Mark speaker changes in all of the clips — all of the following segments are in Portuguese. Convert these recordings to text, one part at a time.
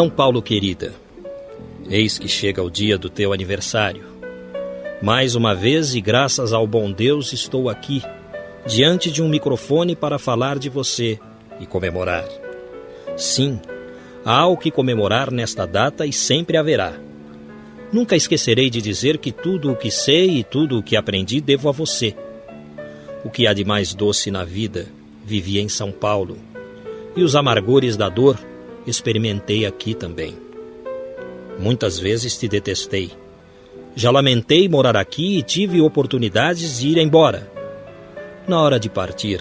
Speaker 1: São Paulo querida, eis que chega o dia do teu aniversário. Mais uma vez, e graças ao bom Deus, estou aqui, diante de um microfone para falar de você e comemorar. Sim, há o que comemorar nesta data e sempre haverá. Nunca esquecerei de dizer que tudo o que sei e tudo o que aprendi devo a você. O que há de mais doce na vida vivi em São Paulo, e os amargores da dor experimentei aqui também. Muitas vezes te detestei. Já lamentei morar aqui e tive oportunidades de ir embora. Na hora de partir,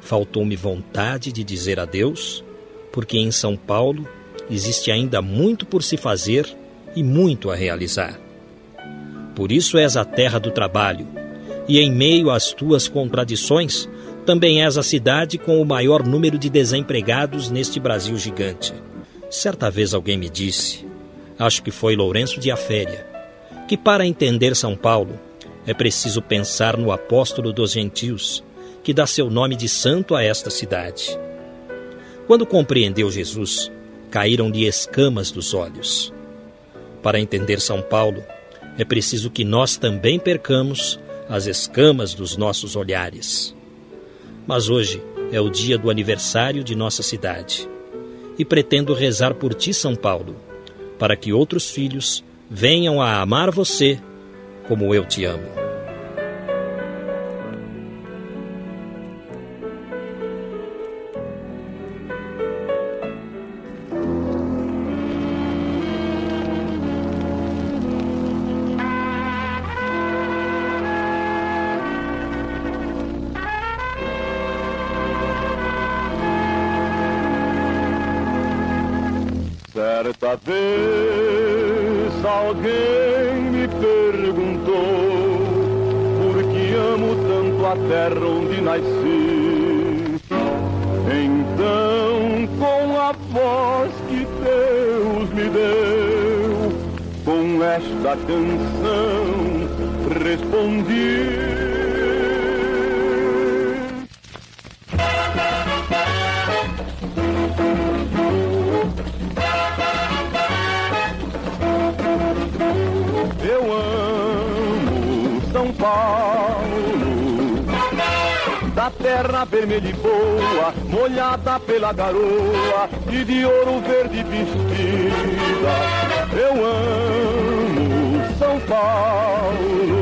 Speaker 1: faltou-me vontade de dizer adeus, porque em São Paulo existe ainda muito por se fazer e muito a realizar. Por isso és a terra do trabalho, e em meio às tuas contradições, também és a cidade com o maior número de desempregados neste Brasil gigante. Certa vez alguém me disse, acho que foi Lourenço de Aféria, que para entender São Paulo é preciso pensar no apóstolo dos gentios, que dá seu nome de santo a esta cidade. Quando compreendeu Jesus, caíram-lhe escamas dos olhos. Para entender São Paulo, é preciso que nós também percamos as escamas dos nossos olhares. Mas hoje é o dia do aniversário de nossa cidade. E pretendo rezar por ti, São Paulo, para que outros filhos venham a amar você como eu te amo.
Speaker 2: Terra vermelha e boa, molhada pela garoa e de ouro verde vestida. Eu amo São Paulo.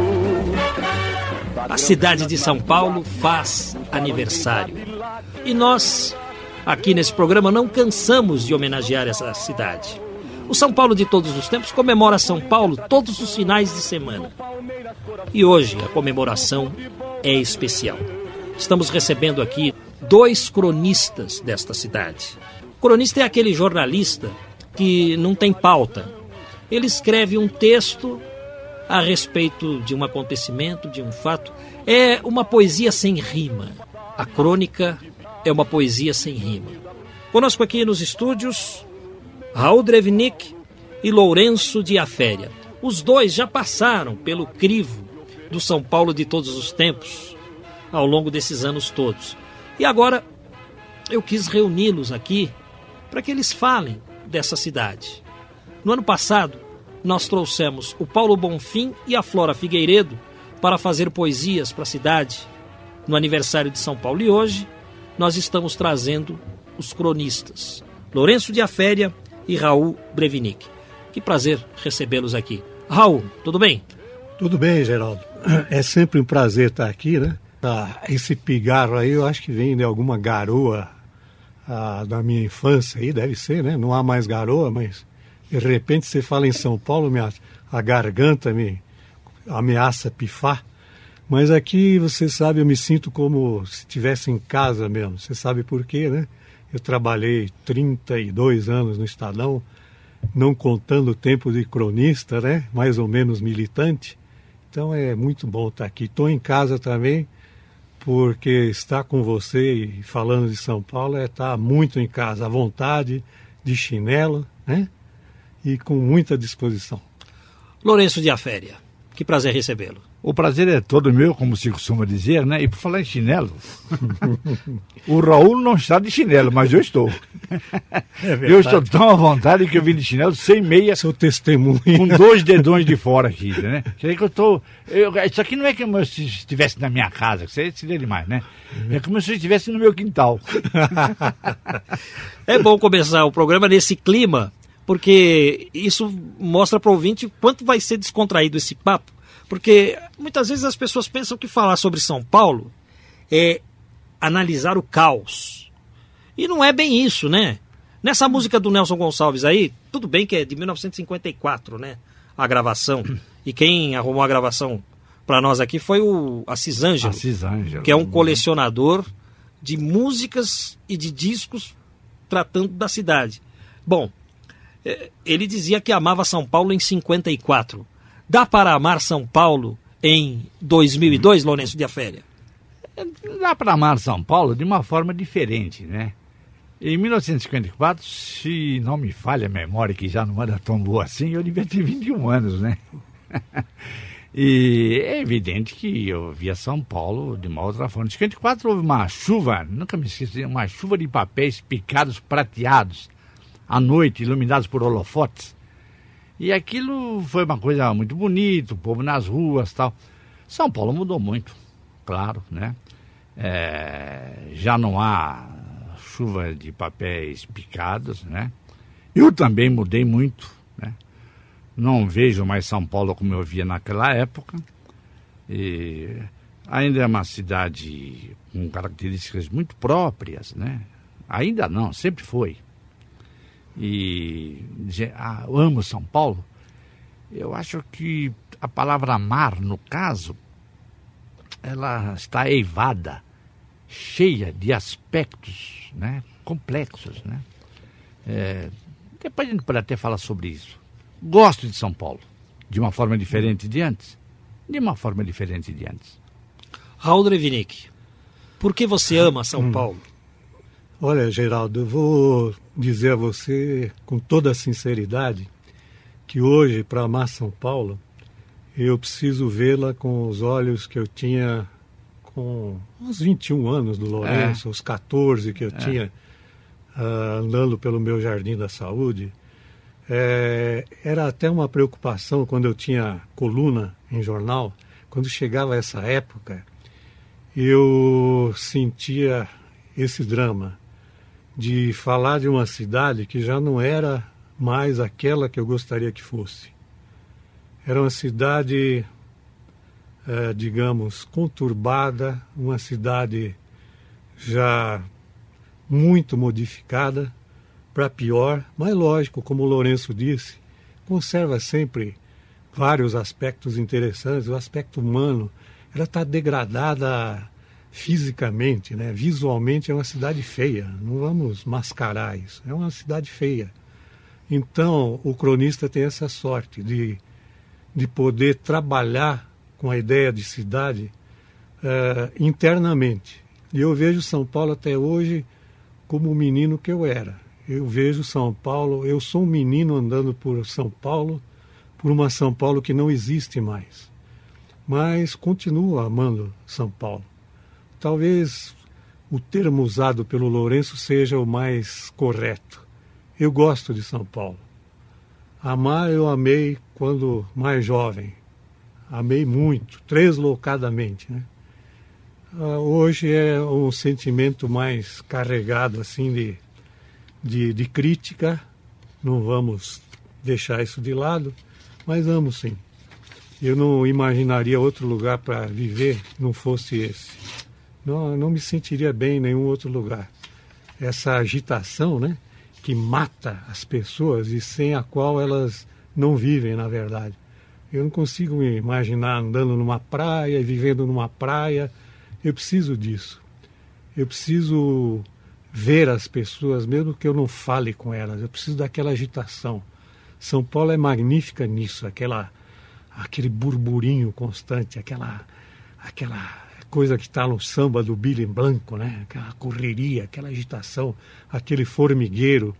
Speaker 1: A cidade de São Paulo faz aniversário. E nós, aqui nesse programa, não cansamos de homenagear essa cidade. O São Paulo de todos os tempos comemora São Paulo todos os finais de semana. E hoje a comemoração é especial. Estamos recebendo aqui dois cronistas desta cidade. O cronista é aquele jornalista que não tem pauta. Ele escreve um texto a respeito de um acontecimento, de um fato. É uma poesia sem rima. A crônica é uma poesia sem rima. Conosco aqui nos estúdios, Raul Drevnik e Lourenço de Aféria. Os dois já passaram pelo crivo do São Paulo de todos os tempos ao longo desses anos todos. E agora eu quis reuni-los aqui para que eles falem dessa cidade. No ano passado, nós trouxemos o Paulo Bonfim e a Flora Figueiredo para fazer poesias para a cidade no aniversário de São Paulo. E hoje nós estamos trazendo os cronistas. Lourenço de Aféria e Raul Brevinic. Que prazer recebê-los aqui. Raul, tudo bem?
Speaker 3: Tudo bem, Geraldo. É sempre um prazer estar aqui, né? Ah, esse pigarro aí eu acho que vem de alguma garoa ah, da minha infância aí, deve ser, né? Não há mais garoa, mas de repente você fala em São Paulo, minha, a garganta me, ameaça pifar. Mas aqui, você sabe, eu me sinto como se estivesse em casa mesmo. Você sabe por quê, né? Eu trabalhei 32 anos no Estadão, não contando o tempo de cronista, né? Mais ou menos militante. Então é muito bom estar aqui. Estou em casa também, porque estar com você e falando de São Paulo é estar muito em casa, à vontade, de chinelo, né? E com muita disposição.
Speaker 1: Lourenço de Aféria, que prazer recebê-lo.
Speaker 4: O prazer é todo meu, como se costuma dizer, né? E por falar em chinelo, o Raul não está de chinelo, mas eu estou. É eu estou tão à vontade que eu vim de chinelo sem meia.
Speaker 3: Seu testemunho.
Speaker 4: Com dois dedões de fora aqui, né? Que eu tô. Eu, isso aqui não é como se estivesse na minha casa, que você seria demais, né? É como se eu estivesse no meu quintal.
Speaker 1: é bom começar o programa nesse clima, porque isso mostra para o ouvinte quanto vai ser descontraído esse papo porque muitas vezes as pessoas pensam que falar sobre São Paulo é analisar o caos. E não é bem isso, né? Nessa música do Nelson Gonçalves aí, tudo bem que é de 1954, né? A gravação. E quem arrumou a gravação para nós aqui foi o Assis Ângelo,
Speaker 4: Assis Ângelo,
Speaker 1: que é um colecionador de músicas e de discos tratando da cidade. Bom, é, ele dizia que amava São Paulo em 54. Dá para amar São Paulo em 2002, Lourenço de Aféria?
Speaker 4: Dá para amar São Paulo de uma forma diferente, né? Em 1954, se não me falha a memória, que já não era tão boa assim, eu devia ter 21 anos, né? e é evidente que eu via São Paulo de uma outra forma. Em 54 houve uma chuva, nunca me esqueci, uma chuva de papéis picados prateados, à noite, iluminados por holofotes. E aquilo foi uma coisa muito bonita, o povo nas ruas tal. São Paulo mudou muito, claro, né? É, já não há chuva de papéis picados, né? Eu também mudei muito, né? Não vejo mais São Paulo como eu via naquela época. E ainda é uma cidade com características muito próprias, né? Ainda não, sempre foi e dizer, ah, eu amo São Paulo, eu acho que a palavra amar, no caso, ela está eivada, cheia de aspectos né, complexos. Né? É, depois a gente pode até falar sobre isso. Gosto de São Paulo, de uma forma diferente de antes. De uma forma diferente de antes.
Speaker 1: Raul Drevinick, por que você ama São hum. Paulo?
Speaker 3: Olha, Geraldo, eu vou dizer a você com toda a sinceridade que hoje, para amar São Paulo, eu preciso vê-la com os olhos que eu tinha com uns 21 anos do Lourenço, é. os 14 que eu é. tinha uh, andando pelo meu Jardim da Saúde. É, era até uma preocupação quando eu tinha coluna em jornal, quando chegava essa época, eu sentia esse drama de falar de uma cidade que já não era mais aquela que eu gostaria que fosse. Era uma cidade, é, digamos, conturbada, uma cidade já muito modificada para pior, mas lógico, como o Lourenço disse, conserva sempre vários aspectos interessantes, o aspecto humano, ela está degradada fisicamente, né, visualmente é uma cidade feia. Não vamos mascarar isso. É uma cidade feia. Então, o cronista tem essa sorte de, de poder trabalhar com a ideia de cidade uh, internamente. E eu vejo São Paulo até hoje como o menino que eu era. Eu vejo São Paulo, eu sou um menino andando por São Paulo, por uma São Paulo que não existe mais. Mas continuo amando São Paulo. Talvez o termo usado pelo Lourenço seja o mais correto. Eu gosto de São Paulo. Amar eu amei quando mais jovem. Amei muito, deslocadamente. Né? Uh, hoje é um sentimento mais carregado assim de, de, de crítica. Não vamos deixar isso de lado, mas amo sim. Eu não imaginaria outro lugar para viver não fosse esse. Não, não me sentiria bem em nenhum outro lugar. Essa agitação, né, que mata as pessoas e sem a qual elas não vivem, na verdade. Eu não consigo me imaginar andando numa praia, vivendo numa praia. Eu preciso disso. Eu preciso ver as pessoas, mesmo que eu não fale com elas. Eu preciso daquela agitação. São Paulo é magnífica nisso, aquela, aquele burburinho constante, aquela, aquela coisa que está no samba do Billy Blanco, né? Aquela correria, aquela agitação, aquele formigueiro.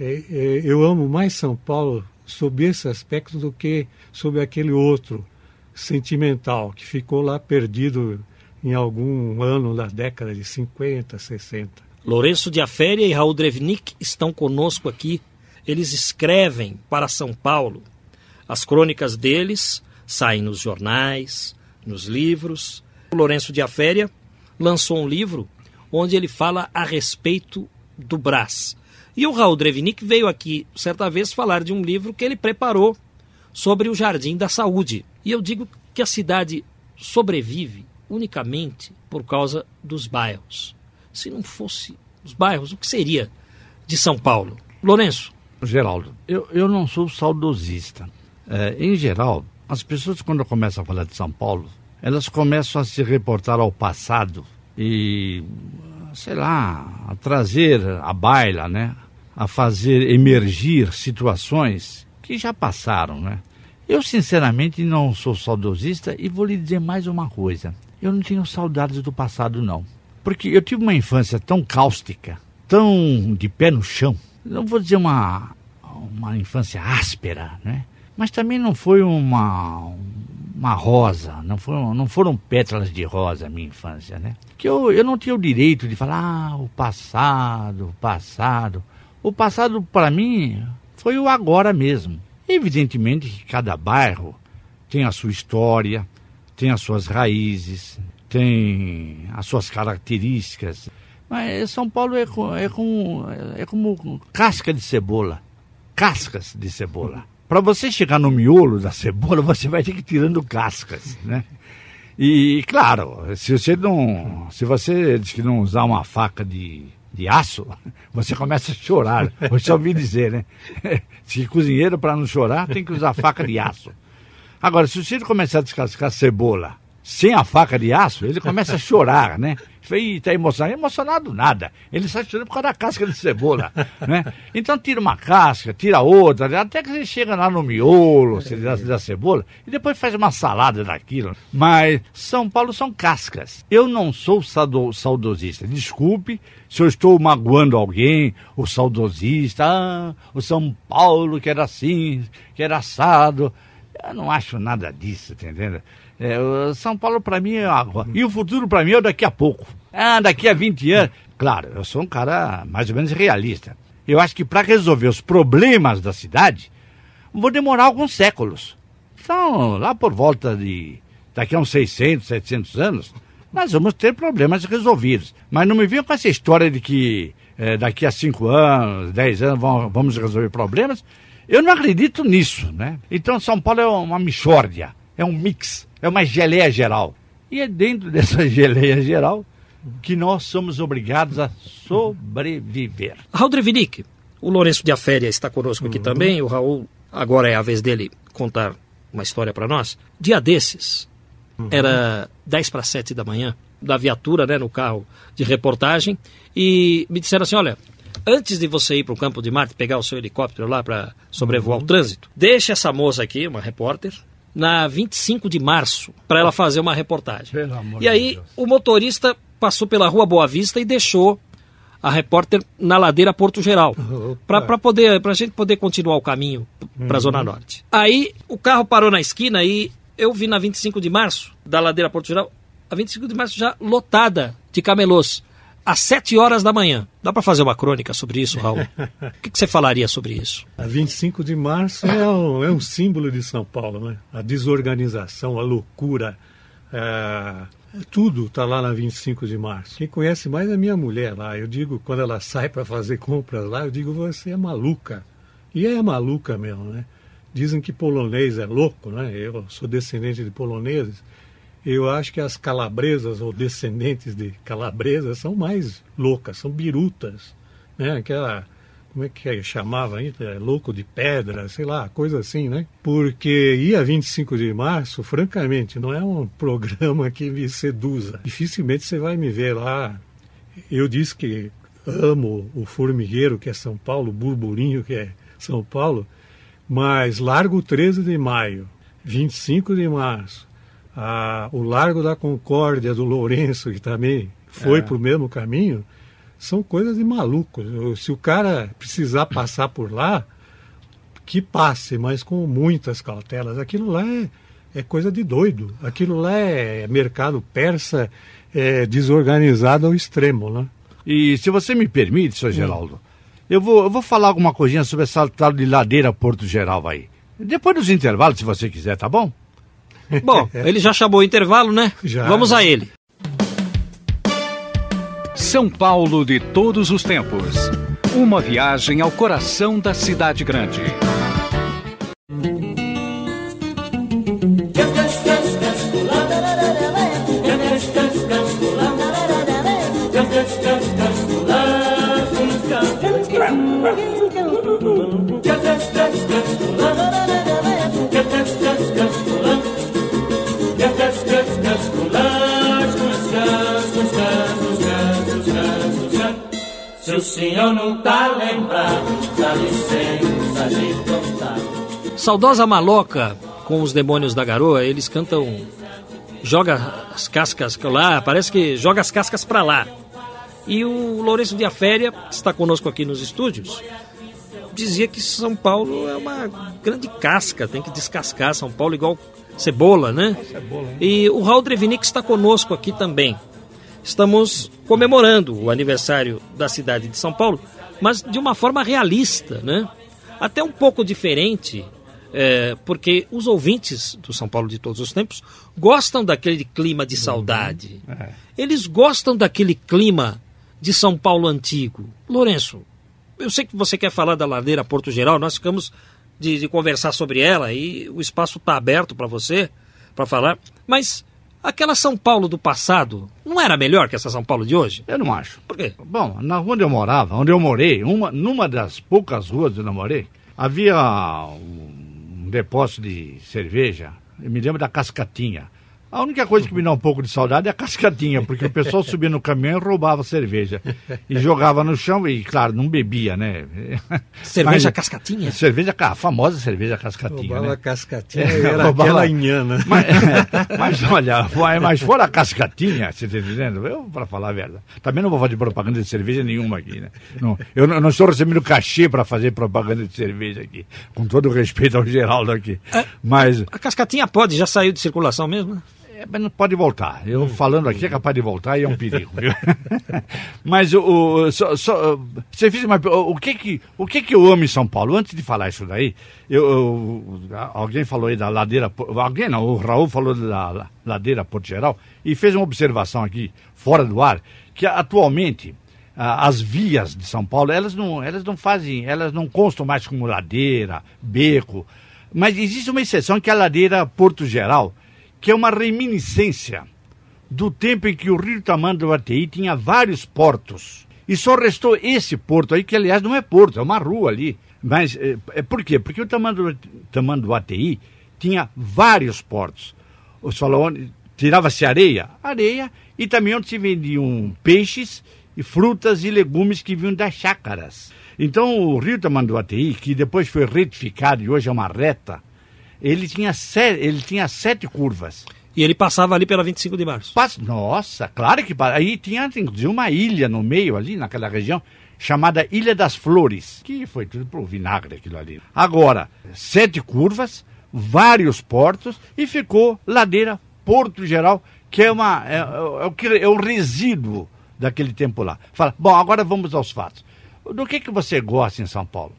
Speaker 3: É, é, eu amo mais São Paulo sob esse aspecto do que sob aquele outro sentimental que ficou lá perdido em algum ano da década de 50, 60.
Speaker 1: Lourenço de Aféria e Raul Drevnik estão conosco aqui. Eles escrevem para São Paulo. As crônicas deles saem nos jornais, nos livros. O Lourenço de Aféria lançou um livro onde ele fala a respeito do Brás. E o Raul Drevnik veio aqui certa vez falar de um livro que ele preparou sobre o Jardim da Saúde. E eu digo que a cidade sobrevive unicamente por causa dos bairros. Se não fosse os bairros, o que seria de São Paulo? Lourenço.
Speaker 4: Geraldo, eu, eu não sou saudosista. É, em geral, as pessoas quando começam a falar de São Paulo, elas começam a se reportar ao passado e sei lá, a trazer a baila, né? A fazer emergir situações que já passaram, né? Eu, sinceramente, não sou saudosista e vou lhe dizer mais uma coisa. Eu não tenho saudades do passado, não. Porque eu tive uma infância tão cáustica, tão de pé no chão. Não vou dizer uma, uma infância áspera, né? Mas também não foi uma, uma rosa, não foram, não foram pétalas de rosa a minha infância, né? Que eu, eu não tinha o direito de falar, ah, o passado, o passado. O passado, para mim, foi o agora mesmo. Evidentemente que cada bairro tem a sua história, tem as suas raízes, tem as suas características. Mas São Paulo é, com, é, com, é como casca de cebola. Cascas de cebola. Para você chegar no miolo da cebola, você vai ter que ir tirando cascas, né? E claro, se você não, se você diz que não usar uma faca de, de aço, você começa a chorar. Eu já ouvi dizer, né? Se cozinheiro para não chorar tem que usar faca de aço. Agora, se você começar a descascar cebola sem a faca de aço, ele começa a chorar, né? E está emocionado. Emocionado nada. Ele está chorando por causa da casca de cebola, né? Então tira uma casca, tira outra, até que ele chega lá no miolo da, da cebola e depois faz uma salada daquilo. Mas São Paulo são cascas. Eu não sou saudosista. Desculpe se eu estou magoando alguém, o saudosista, ah, o São Paulo que era assim, que era assado. Eu não acho nada disso, tá entendendo? É, São Paulo para mim é água. E o futuro para mim é daqui a pouco. Ah, daqui a 20 anos. Claro, eu sou um cara mais ou menos realista. Eu acho que para resolver os problemas da cidade, vou demorar alguns séculos. Então, lá por volta de daqui a uns 600, 700 anos, nós vamos ter problemas resolvidos. Mas não me venha com essa história de que é, daqui a 5 anos, 10 anos vamos resolver problemas. Eu não acredito nisso, né? Então São Paulo é uma mixórdia, é um mix é uma geleia geral. E é dentro dessa geleia geral que nós somos obrigados a sobreviver.
Speaker 1: Raul Drevinick, o Lourenço de Aféria está conosco aqui uhum. também. O Raul, agora é a vez dele contar uma história para nós. Dia desses, uhum. era 10 para 7 da manhã, da viatura, né, no carro de reportagem, e me disseram assim: olha, antes de você ir para o campo de Marte, pegar o seu helicóptero lá para sobrevoar uhum. o trânsito, deixa essa moça aqui, uma repórter, na 25 de março para ela fazer uma reportagem. e aí Deus. o motorista passou pela Rua Boa Vista e deixou a repórter na ladeira Porto Geral para poder para a gente poder continuar o caminho para a uhum. Zona Norte. Aí o carro parou na esquina e eu vi na 25 de março da ladeira Porto Geral a 25 de março já lotada de camelôs às 7 horas da manhã. Dá para fazer uma crônica sobre isso, Raul? o que, que, você falaria sobre isso?
Speaker 3: A 25 de março é um, é um símbolo de São Paulo, né? A desorganização, a loucura, é, tudo está lá na 25 de março. Quem conhece mais é minha mulher lá. Eu digo, quando ela sai para fazer compras lá, eu digo, você é maluca. E é maluca mesmo, né? Dizem que polonês é louco, né? Eu sou descendente de poloneses eu acho que as calabresas ou descendentes de calabresas são mais loucas, são birutas, né? Aquela como é que é, chamava ainda? Louco de pedra, sei lá, coisa assim, né? Porque ia 25 de março, francamente, não é um programa que me seduza. Dificilmente você vai me ver lá. Eu disse que amo o Formigueiro, que é São Paulo, o Burburinho, que é São Paulo, mas Largo 13 de Maio, 25 de março, a, o Largo da Concórdia do Lourenço, que também foi é. para o mesmo caminho, são coisas de malucos. Se o cara precisar passar por lá, que passe, mas com muitas cautelas. Aquilo lá é, é coisa de doido. Aquilo lá é mercado persa é, desorganizado ao extremo, né?
Speaker 4: E se você me permite, senhor Geraldo, eu vou, eu vou falar alguma coisinha sobre essa tal de ladeira Porto Geral aí. Depois dos intervalos, se você quiser, tá bom?
Speaker 1: Bom, ele já chamou o intervalo, né? Já. Vamos a ele.
Speaker 5: São Paulo de todos os tempos. Uma viagem ao coração da cidade grande.
Speaker 1: Senhor não tá lembrado, dá licença de contar. Saudosa maloca com os demônios da garoa, eles cantam. Joga as cascas lá, parece que joga as cascas para lá. E o Lourenço de Aféria, que está conosco aqui nos estúdios, dizia que São Paulo é uma grande casca, tem que descascar São Paulo igual cebola, né? Cebola? E o Raul Drevinick está conosco aqui também estamos comemorando o aniversário da cidade de São Paulo, mas de uma forma realista, né? Até um pouco diferente, é, porque os ouvintes do São Paulo de todos os tempos gostam daquele clima de saudade. Uhum. É. Eles gostam daquele clima de São Paulo antigo. Lourenço, eu sei que você quer falar da ladeira Porto Geral, nós ficamos de, de conversar sobre ela e o espaço está aberto para você para falar, mas Aquela São Paulo do passado não era melhor que essa São Paulo de hoje?
Speaker 4: Eu não acho.
Speaker 1: Por quê?
Speaker 4: Bom, na rua onde eu morava, onde eu morei, uma, numa das poucas ruas onde eu morei, havia um depósito de cerveja. Eu me lembro da Cascatinha. A única coisa que me dá um pouco de saudade é a cascatinha, porque o pessoal subia no caminhão e roubava cerveja. E jogava no chão e, claro, não bebia, né?
Speaker 1: Cerveja Mas, cascatinha?
Speaker 4: Cerveja, a famosa cerveja cascatinha.
Speaker 3: Roubava
Speaker 4: né?
Speaker 3: cascatinha e era roubava... aquela inhana.
Speaker 4: Mas, mas olha, mas fora a cascatinha, você está entendendo? Eu, para falar a verdade, também não vou fazer propaganda de cerveja nenhuma aqui, né? Não, eu não, não estou recebendo cachê para fazer propaganda de cerveja aqui, com todo o respeito ao Geraldo aqui. É,
Speaker 1: mas... A cascatinha pode, já saiu de circulação mesmo, né?
Speaker 4: É, mas não pode voltar. Eu falando aqui é capaz de voltar e é um perigo. mas o, o só, só, você fez uma, o que que o que que eu amo em São Paulo? Antes de falar isso daí, eu, eu alguém falou aí da ladeira, alguém não, o Raul falou da ladeira Porto Geral e fez uma observação aqui fora do ar que atualmente as vias de São Paulo elas não elas não fazem elas não constam mais como ladeira, beco, mas existe uma exceção que é a ladeira Porto Geral que é uma reminiscência do tempo em que o Rio Tamanduateí tinha vários portos. E só restou esse porto aí, que aliás não é porto, é uma rua ali. Mas é, é por quê? Porque o Tamanduateí tinha vários portos. Os onde tirava-se areia, areia, e também onde se vendiam peixes e frutas e legumes que vinham das chácaras. Então o rio Tamanduateí, que depois foi retificado e hoje é uma reta, ele tinha, sete, ele tinha sete curvas.
Speaker 1: E ele passava ali pela 25 de março.
Speaker 4: Nossa, claro que aí tinha inclusive uma ilha no meio ali, naquela região, chamada Ilha das Flores, que foi tudo pro vinagre aquilo ali. Agora, sete curvas, vários portos e ficou ladeira Porto Geral, que é uma é, é, é, é o resíduo daquele tempo lá. Fala, bom, agora vamos aos fatos. Do que que você gosta em São Paulo?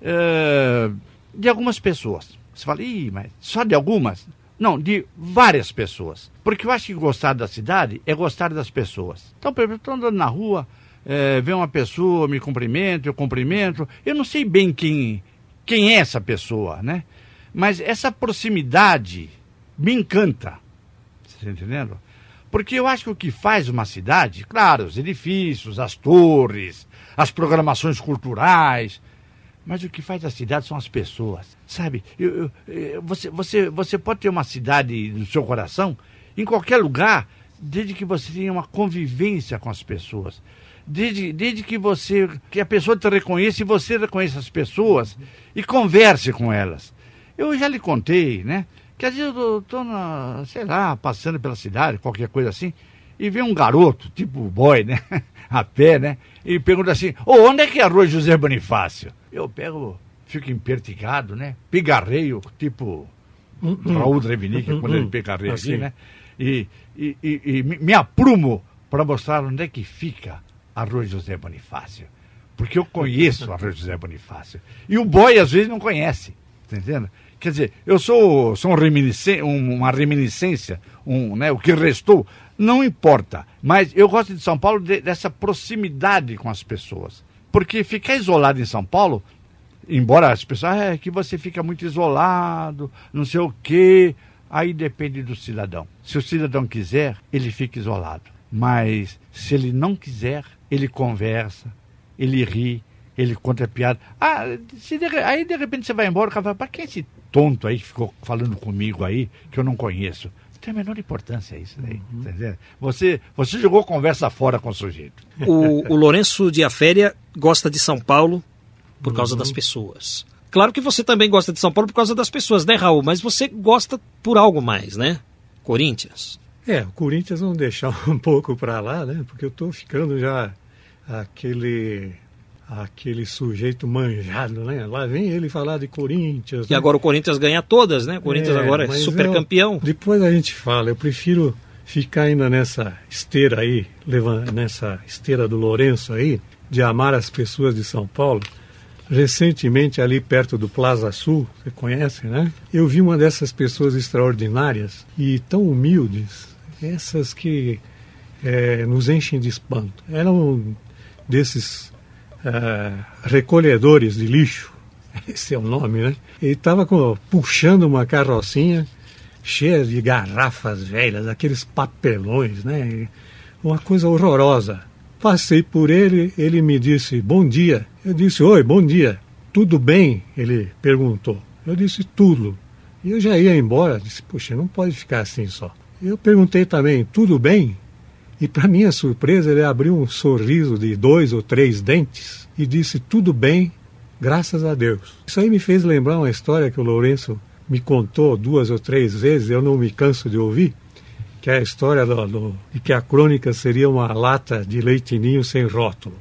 Speaker 4: É, de algumas pessoas. Você fala, Ih, mas só de algumas? Não, de várias pessoas. Porque eu acho que gostar da cidade é gostar das pessoas. Então, por exemplo, estou andando na rua, é, uma pessoa, me cumprimento, eu cumprimento. Eu não sei bem quem, quem é essa pessoa, né? Mas essa proximidade me encanta. Você está entendendo? Porque eu acho que o que faz uma cidade, claro, os edifícios, as torres, as programações culturais, mas o que faz a cidade são as pessoas, sabe? Eu, eu, você, você, você pode ter uma cidade no seu coração, em qualquer lugar, desde que você tenha uma convivência com as pessoas. Desde, desde que você que a pessoa te reconheça e você reconheça as pessoas e converse com elas. Eu já lhe contei, né? Que às vezes eu estou, sei lá, passando pela cidade, qualquer coisa assim, e vem um garoto, tipo boy, né? a pé, né? E pergunta assim: onde é que é a rua José Bonifácio? Eu pego, fico impertigado, né? Pigarreio, tipo -uh. Raul Drevinick, uh quando ele pigarreia assim, né? E, e, e, e me aprumo para mostrar onde é que fica a rua José Bonifácio. Porque eu conheço a rua José Bonifácio. E o boy, às vezes, não conhece. Tá entendendo? Quer dizer, eu sou, sou um reminiscência, uma reminiscência, um, né, o que restou, não importa. Mas eu gosto de São Paulo de, dessa proximidade com as pessoas. Porque ficar isolado em São Paulo, embora as pessoas, ah, é que você fica muito isolado, não sei o quê, aí depende do cidadão. Se o cidadão quiser, ele fica isolado. Mas se ele não quiser, ele conversa, ele ri, ele conta piada. Ah, de, aí de repente você vai embora, o cara fala, para quem é esse tonto aí que ficou falando comigo aí, que eu não conheço? Não tem a menor importância isso daí. Uhum. Tá você, você jogou conversa fora com o sujeito.
Speaker 1: O, o Lourenço de Aféria gosta de São Paulo por causa uhum. das pessoas. Claro que você também gosta de São Paulo por causa das pessoas, né, Raul? Mas você gosta por algo mais, né? Corinthians.
Speaker 3: É, o Corinthians vamos deixar um pouco para lá, né? Porque eu estou ficando já aquele aquele sujeito manjado, né? Lá vem ele falar de Corinthians.
Speaker 1: E né? agora o Corinthians ganha todas, né? O Corinthians é, agora é super campeão.
Speaker 3: depois a gente fala, eu prefiro ficar ainda nessa esteira aí, nessa esteira do Lourenço aí, de amar as pessoas de São Paulo. Recentemente, ali perto do Plaza Sul, você conhece, né? Eu vi uma dessas pessoas extraordinárias e tão humildes, essas que é, nos enchem de espanto. Eram desses uh, recolhedores de lixo, esse é o nome, né? Ele estava puxando uma carrocinha cheia de garrafas velhas, aqueles papelões, né? Uma coisa horrorosa. Passei por ele, ele me disse bom dia. Eu disse oi, bom dia. Tudo bem? Ele perguntou. Eu disse tudo. E eu já ia embora. Disse, puxa, não pode ficar assim só. Eu perguntei também, tudo bem? E, para minha surpresa, ele abriu um sorriso de dois ou três dentes e disse: Tudo bem, graças a Deus. Isso aí me fez lembrar uma história que o Lourenço me contou duas ou três vezes, eu não me canso de ouvir, que é a história do, do, de que a crônica seria uma lata de leitinho sem rótulo.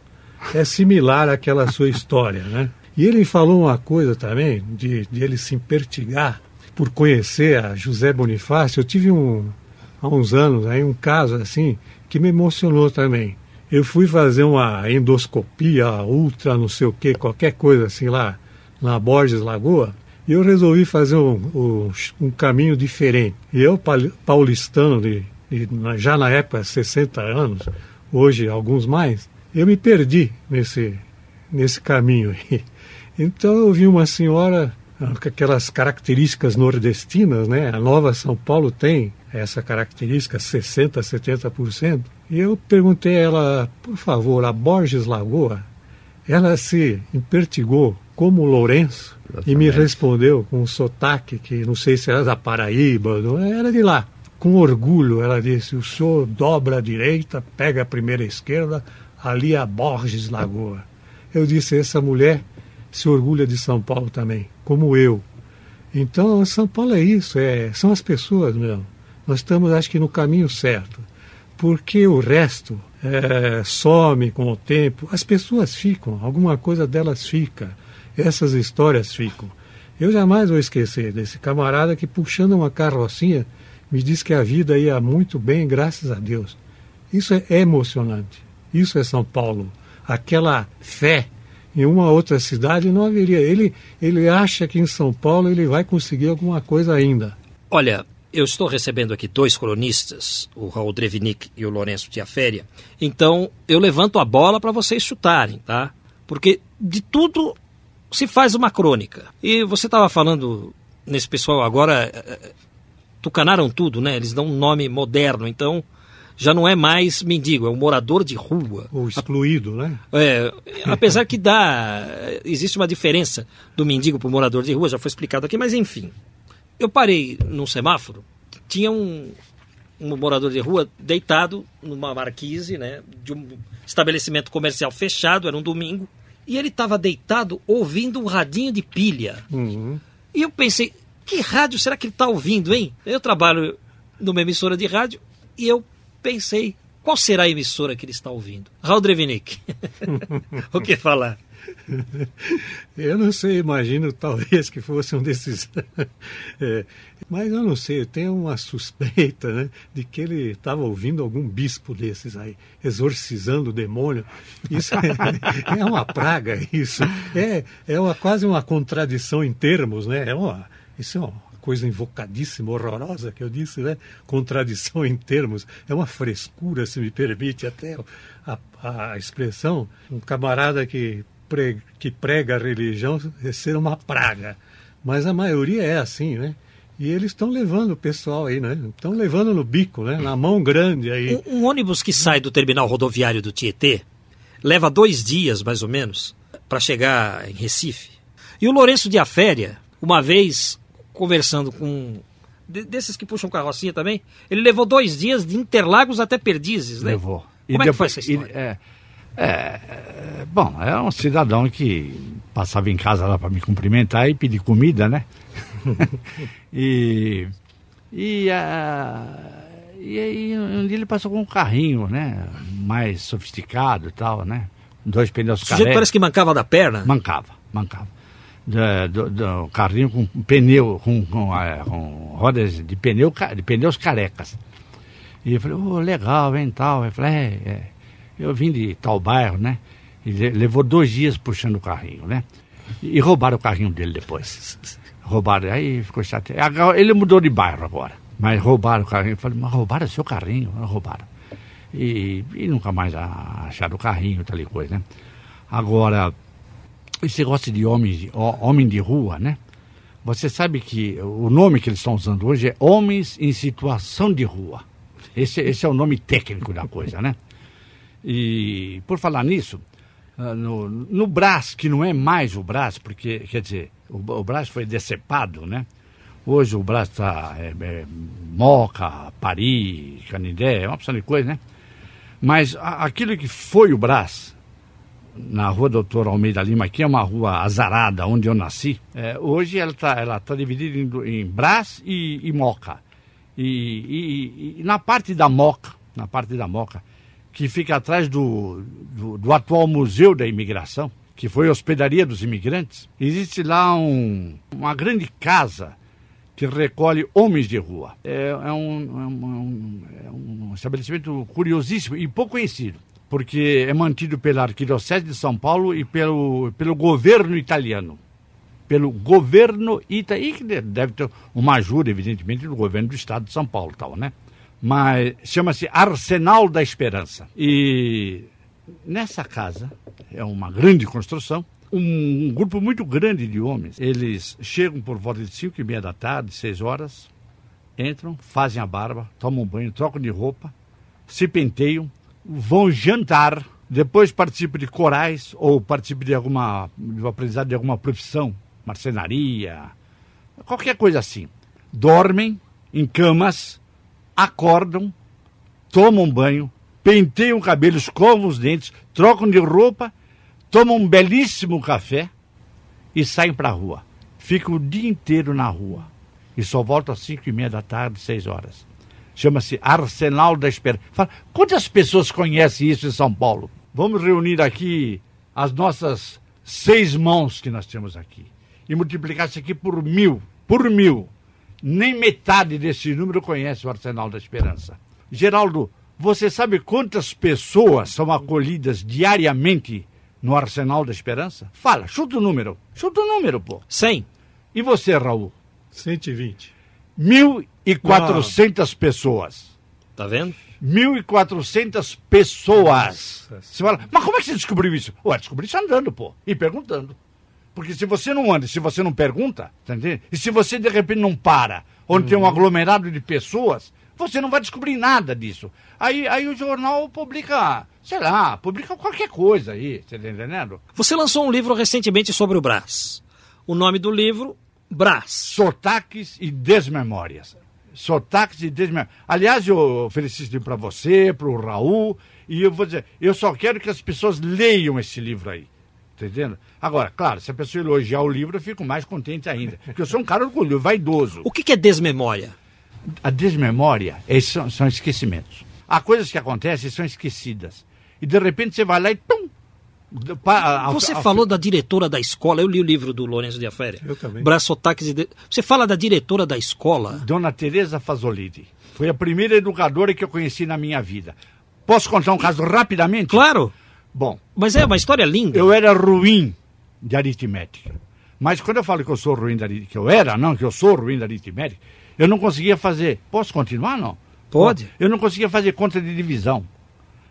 Speaker 3: É similar àquela sua história, né? E ele falou uma coisa também, de, de ele se impertigar por conhecer a José Bonifácio. Eu tive um, há uns anos aí um caso assim que me emocionou também. Eu fui fazer uma endoscopia ultra, não sei o que, qualquer coisa assim lá na Borges Lagoa, e eu resolvi fazer um, um, um caminho diferente. E eu, paulistano, de, de, já na época 60 anos, hoje alguns mais, eu me perdi nesse, nesse caminho aí. Então eu vi uma senhora com aquelas características nordestinas, né? A Nova São Paulo tem essa característica, 60%, 70%. E eu perguntei a ela, por favor, a Borges Lagoa, ela se impertigou como Lourenço Exatamente. e me respondeu com um sotaque que não sei se era da Paraíba, não era de lá. Com orgulho, ela disse: o senhor dobra a direita, pega a primeira esquerda, ali a Borges Lagoa. Eu disse: essa mulher se orgulha de São Paulo também, como eu. Então, São Paulo é isso, é, são as pessoas mesmo nós estamos, acho que, no caminho certo. Porque o resto é, some com o tempo, as pessoas ficam, alguma coisa delas fica, essas histórias ficam. Eu jamais vou esquecer desse camarada que, puxando uma carrocinha, me disse que a vida ia muito bem, graças a Deus. Isso é emocionante. Isso é São Paulo. Aquela fé em uma outra cidade não haveria. Ele, ele acha que em São Paulo ele vai conseguir alguma coisa ainda.
Speaker 1: Olha, eu estou recebendo aqui dois cronistas, o Raul Drevinick e o Lourenço Tiaféria. Então, eu levanto a bola para vocês chutarem, tá? Porque de tudo se faz uma crônica. E você estava falando nesse pessoal agora, é, tucanaram tudo, né? Eles dão um nome moderno. Então, já não é mais mendigo, é um morador de rua.
Speaker 3: Ou excluído, né?
Speaker 1: É, apesar que dá. Existe uma diferença do mendigo para o morador de rua, já foi explicado aqui, mas enfim. Eu parei num semáforo, tinha um, um morador de rua deitado numa marquise, né, de um estabelecimento comercial fechado, era um domingo, e ele estava deitado ouvindo um radinho de pilha.
Speaker 3: Uhum.
Speaker 1: E eu pensei, que rádio será que ele está ouvindo, hein? Eu trabalho numa emissora de rádio e eu pensei, qual será a emissora que ele está ouvindo? Raul Drevinick. o que falar?
Speaker 3: Eu não sei, imagino talvez que fosse um desses. É, mas eu não sei, eu tenho uma suspeita né, de que ele estava ouvindo algum bispo desses aí, exorcizando o demônio. Isso é, é uma praga, isso. É, é uma, quase uma contradição em termos, né? É uma, isso é uma coisa invocadíssima, horrorosa que eu disse, né? Contradição em termos. É uma frescura, se me permite até a, a expressão. Um camarada que prega, que prega a religião ser uma praga. Mas a maioria é assim, né? E eles estão levando o pessoal aí, né? Estão levando no bico, né? Na mão grande aí.
Speaker 1: Um, um, ônibus que sai do terminal rodoviário do Tietê leva dois dias, mais ou menos, para chegar em Recife. E o Lourenço de Aféria, uma vez conversando com desses que puxam carrocinha também, ele levou dois dias de Interlagos até Perdizes, né?
Speaker 4: Levou.
Speaker 1: Como
Speaker 4: e
Speaker 1: é que foi essa história?
Speaker 4: E, é, é, bom, é um cidadão que passava em casa lá para me cumprimentar e pedir comida, né? e e, uh, e aí um dia ele passou com um carrinho, né? Mais sofisticado e tal, né? Dois pneus carecas.
Speaker 1: parece que mancava da perna?
Speaker 4: Mancava, mancava. Do, do, do carrinho com pneu, com, com, é, com, rodas de, pneu, de pneus carecas. E eu falei, oh, legal, hein, tal. Eu falei, é, é eu vim de tal bairro, né? E levou dois dias puxando o carrinho, né? E roubaram o carrinho dele depois. Roubaram, aí ficou chateado. Ele mudou de bairro agora, mas roubaram o carrinho. Eu falei, mas roubaram seu carrinho? Roubaram. E, e nunca mais acharam o carrinho, tal coisa, né? Agora, esse negócio de homem, de homem de rua, né? Você sabe que o nome que eles estão usando hoje é Homens em Situação de Rua. Esse, esse é o nome técnico da coisa, né? E por falar nisso, ah, no, no Brás, que não é mais o Brás, porque, quer dizer, o, o Brás foi decepado, né? Hoje o Brás está é, é, Moca, Paris, Canindé, é uma opção de coisa, né? Mas a, aquilo que foi o Brás, na rua Doutor Almeida Lima, que é uma rua azarada, onde eu nasci, é, hoje ela está ela tá dividida em, em Brás e, e Moca. E, e, e, na parte da Moca, na parte da Moca, que fica atrás do, do, do, atual Museu da Imigração, que foi hospedaria dos imigrantes, existe lá um, uma grande casa que recolhe homens de rua. É, é, um, é, um, é um estabelecimento curiosíssimo e pouco conhecido, porque é mantido pela Arquidiocese de São Paulo e pelo, pelo governo italiano. Pelo governo italiano, que deve ter uma ajuda, evidentemente, do governo do estado de São Paulo, tal, né? Mas chama-se Arsenal da Esperança. E nessa casa, é uma grande construção, um grupo muito grande de homens. Eles chegam por volta de 5 e meia da tarde, 6 horas, entram, fazem a barba, tomam banho, trocam de roupa, se penteiam, vão jantar, depois participam de corais ou participam de alguma aprendizado de alguma profissão, marcenaria, qualquer coisa assim. Dormem em camas acordam, tomam banho, penteiam o cabelo, escovam os dentes, trocam de roupa, tomam um belíssimo café e saem para a rua. Ficam o dia inteiro na rua e só voltam às cinco e meia da tarde, seis horas. Chama-se Arsenal da Esperança. Fala, quantas pessoas conhecem isso em São Paulo? Vamos reunir aqui as nossas seis mãos que nós temos aqui e multiplicar isso aqui por mil, por mil nem metade desse número conhece o Arsenal da Esperança. Geraldo, você sabe quantas pessoas são acolhidas diariamente no Arsenal da Esperança? Fala, chuta o número. Chuta o número, pô.
Speaker 1: 100.
Speaker 4: E você, Raul?
Speaker 3: 120.
Speaker 4: 1.400 pessoas.
Speaker 1: Tá vendo?
Speaker 4: 1.400 pessoas. Nossa. Você fala, mas como é que você descobriu isso? Ué, descobri isso andando, pô. E perguntando. Porque se você não anda, se você não pergunta, tá entendendo? E se você de repente não para, onde uhum. tem um uhum. aglomerado de pessoas, Você não vai descobrir nada disso. Aí, aí o jornal publica, sei lá, publica qualquer coisa aí, você tá entendendo?
Speaker 1: Você lançou um livro recentemente sobre o Brás. O nome do livro, Brás.
Speaker 4: Sotaques e Desmemórias. Sotaques e Desmemórias. Aliás, eu felicito para você, para o Raul, e eu vou dizer, eu só quero que as pessoas leiam esse livro aí. Tá entendendo? Agora, claro, se a pessoa elogiar o livro, eu fico mais contente ainda. Porque eu sou um cara orgulhoso, vaidoso.
Speaker 1: O que, que é desmemória?
Speaker 4: A desmemória é, são, são esquecimentos. Há coisas que acontecem e são esquecidas. E de repente você vai lá e pum!
Speaker 1: Pa, a, você a, falou a... da diretora da escola, eu li o livro do Lourenço de Aféria.
Speaker 3: Eu também.
Speaker 1: Braçotaques e de... Você fala da diretora da escola?
Speaker 4: Dona Teresa Fazolini. Foi a primeira educadora que eu conheci na minha vida. Posso contar um caso rapidamente?
Speaker 1: Claro.
Speaker 4: Bom.
Speaker 1: Mas é uma história linda.
Speaker 4: Eu era ruim de aritmética. Mas quando eu falo que eu sou ruim da aritmética, que eu era, não, que eu sou ruim da aritmética, eu não conseguia fazer. Posso continuar, não?
Speaker 1: Pode.
Speaker 4: Eu não conseguia fazer conta de divisão.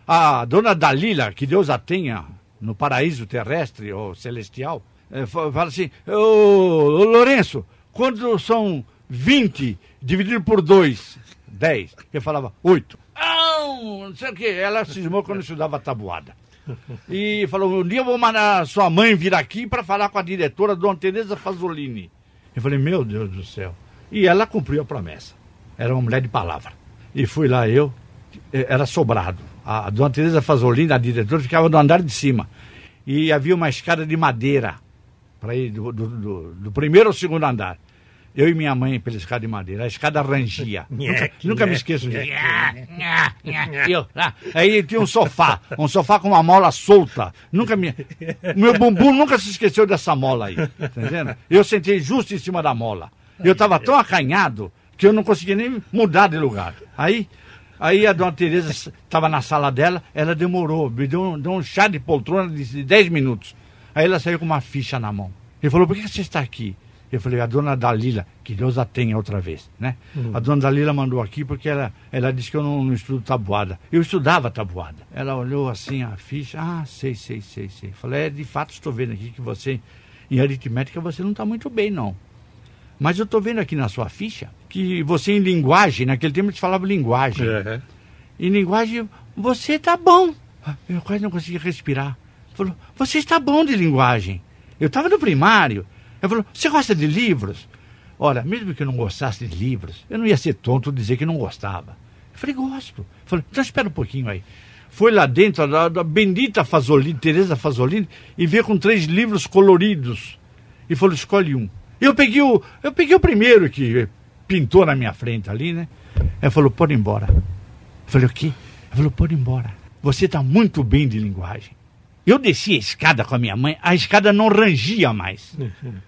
Speaker 4: A dona Dalila, que Deus a tenha no paraíso terrestre ou celestial, é, fala assim: Ô, ô Lourenço, quando são 20 dividido por 2, 10. Eu falava 8. Não, não sei o quê. Ela cismou quando eu estudava tabuada. E falou: um dia eu vou mandar sua mãe vir aqui para falar com a diretora, Dona Teresa Fazolini. Eu falei: Meu Deus do céu. E ela cumpriu a promessa. Era uma mulher de palavra. E fui lá eu, era sobrado. A Dona Teresa Fazolini, a diretora, ficava no andar de cima. E havia uma escada de madeira para ir do, do, do, do primeiro ao segundo andar. Eu e minha mãe pela escada de madeira. A escada rangia. nunca, nunca me esqueço disso. Eu, ah, aí tinha um sofá. Um sofá com uma mola solta. Nunca me. Meu bumbum nunca se esqueceu dessa mola aí. Tá entendendo? Eu sentei justo em cima da mola. Eu estava tão acanhado que eu não conseguia nem mudar de lugar. Aí, aí a dona Tereza estava na sala dela, ela demorou, me deu, deu um chá de poltrona de 10 minutos. Aí ela saiu com uma ficha na mão. Ele falou, por que você está aqui? Eu falei, a dona Dalila, que Deus a tenha outra vez, né? Hum. A dona Dalila mandou aqui porque ela, ela disse que eu não, não estudo tabuada. Eu estudava tabuada. Ela olhou assim a ficha, ah, sei, sei, sei, sei. Falei, é, de fato estou vendo aqui que você, em aritmética, você não está muito bem, não. Mas eu estou vendo aqui na sua ficha que você em linguagem, naquele tempo eles falavam linguagem. Uhum. Em linguagem, você está bom. Eu quase não conseguia respirar. Falou, você está bom de linguagem. Eu estava no primário. Ele falou, você gosta de livros? Olha, mesmo que eu não gostasse de livros, eu não ia ser tonto dizer que não gostava. Eu falei, gosto. Falei, então espera um pouquinho aí. Foi lá dentro da bendita Fazolini, Teresa Fazolini, e veio com três livros coloridos. E falou, escolhe um. Eu peguei o, eu peguei o primeiro que pintou na minha frente ali, né? Ele falou, pode ir embora. Eu falei, o quê? Ele falou, pode ir embora. Você está muito bem de linguagem. Eu desci a escada com a minha mãe, a escada não rangia mais.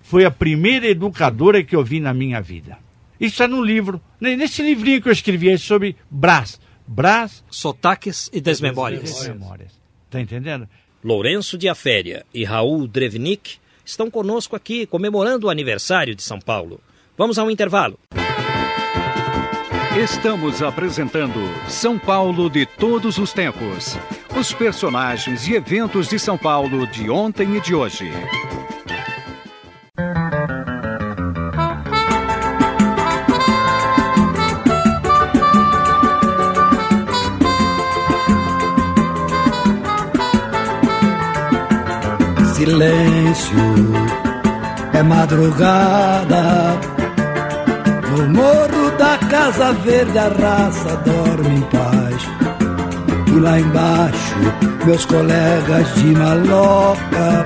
Speaker 4: Foi a primeira educadora que eu vi na minha vida. Isso é no livro, nesse livrinho que eu escrevi sobre Brás. Brás.
Speaker 1: Sotaques e Desmemórias.
Speaker 4: Desmemórias. Tá entendendo?
Speaker 1: Lourenço de Aféria e Raul Drevnik estão conosco aqui comemorando o aniversário de São Paulo. Vamos a um intervalo.
Speaker 5: Estamos apresentando São Paulo de todos os tempos. Os personagens e eventos de São Paulo de ontem e de hoje.
Speaker 6: Silêncio é madrugada no morro da Casa Verde a raça dorme em paz. E lá embaixo, meus colegas de maloca.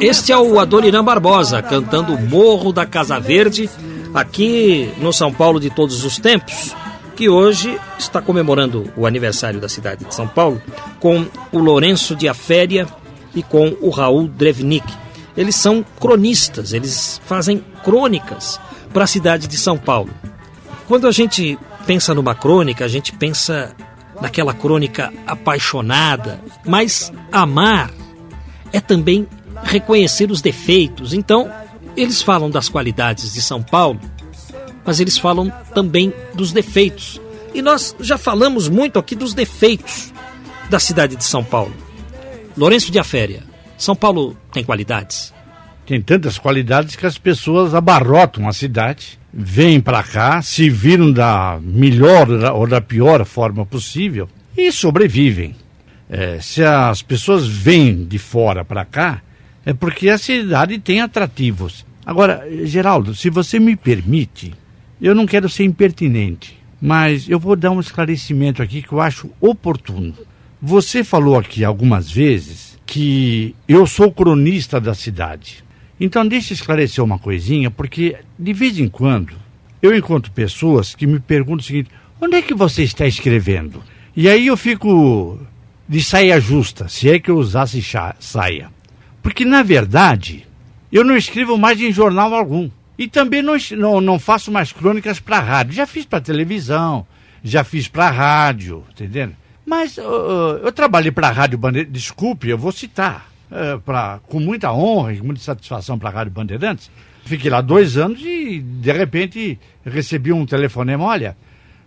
Speaker 1: Este é o Adoniran Barbosa cantando Morro da Casa Verde, aqui no São Paulo de todos os tempos, que hoje está comemorando o aniversário da cidade de São Paulo com o Lourenço de Aféria e com o Raul Drevnik eles são cronistas, eles fazem crônicas para a cidade de São Paulo. Quando a gente pensa numa crônica, a gente pensa naquela crônica apaixonada, mas amar é também reconhecer os defeitos. Então, eles falam das qualidades de São Paulo, mas eles falam também dos defeitos. E nós já falamos muito aqui dos defeitos da cidade de São Paulo. Lourenço de Aféria, são Paulo tem qualidades?
Speaker 4: tem tantas qualidades que as pessoas abarrotam a cidade, vêm para cá, se viram da melhor ou da pior forma possível e sobrevivem. É, se as pessoas vêm de fora para cá, é porque a cidade tem atrativos. Agora, Geraldo, se você me permite, eu não quero ser impertinente, mas eu vou dar um esclarecimento aqui que eu acho oportuno. Você falou aqui algumas vezes que eu sou cronista da cidade. Então, deixa eu esclarecer uma coisinha, porque de vez em quando eu encontro pessoas que me perguntam o seguinte: onde é que você está escrevendo? E aí eu fico de saia justa, se é que eu usasse saia. Porque, na verdade, eu não escrevo mais em jornal algum. E também não, não, não faço mais crônicas para rádio. Já fiz para televisão, já fiz para rádio, entendendo? Mas uh, eu trabalhei para a Rádio Bandeirantes, desculpe, eu vou citar, uh, pra, com muita honra e muita satisfação para a Rádio Bandeirantes. Fiquei lá dois anos e, de repente, recebi um telefonema, olha,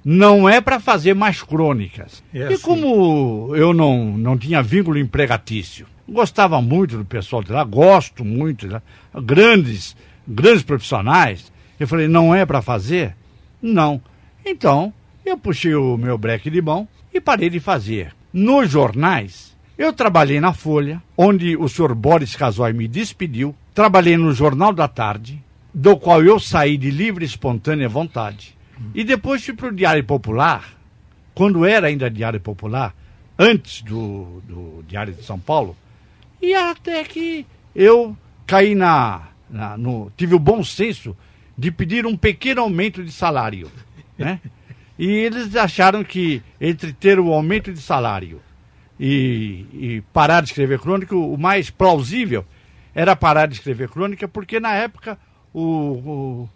Speaker 4: não é para fazer mais crônicas. É assim. E como eu não, não tinha vínculo empregatício, gostava muito do pessoal de lá, gosto muito, né? grandes, grandes profissionais, eu falei, não é para fazer? Não. Então, eu puxei o meu breque de mão e parei de fazer. Nos jornais, eu trabalhei na Folha, onde o senhor Boris Casoy me despediu, trabalhei no Jornal da Tarde, do qual eu saí de livre e espontânea vontade e depois fui para o Diário Popular, quando era ainda Diário Popular, antes do, do Diário de São Paulo, e até que eu caí na, na no, tive o bom senso de pedir um pequeno aumento de salário, né? E eles acharam que entre ter o aumento de salário e, e parar de escrever crônica, o mais plausível era parar de escrever crônica, porque na época o, o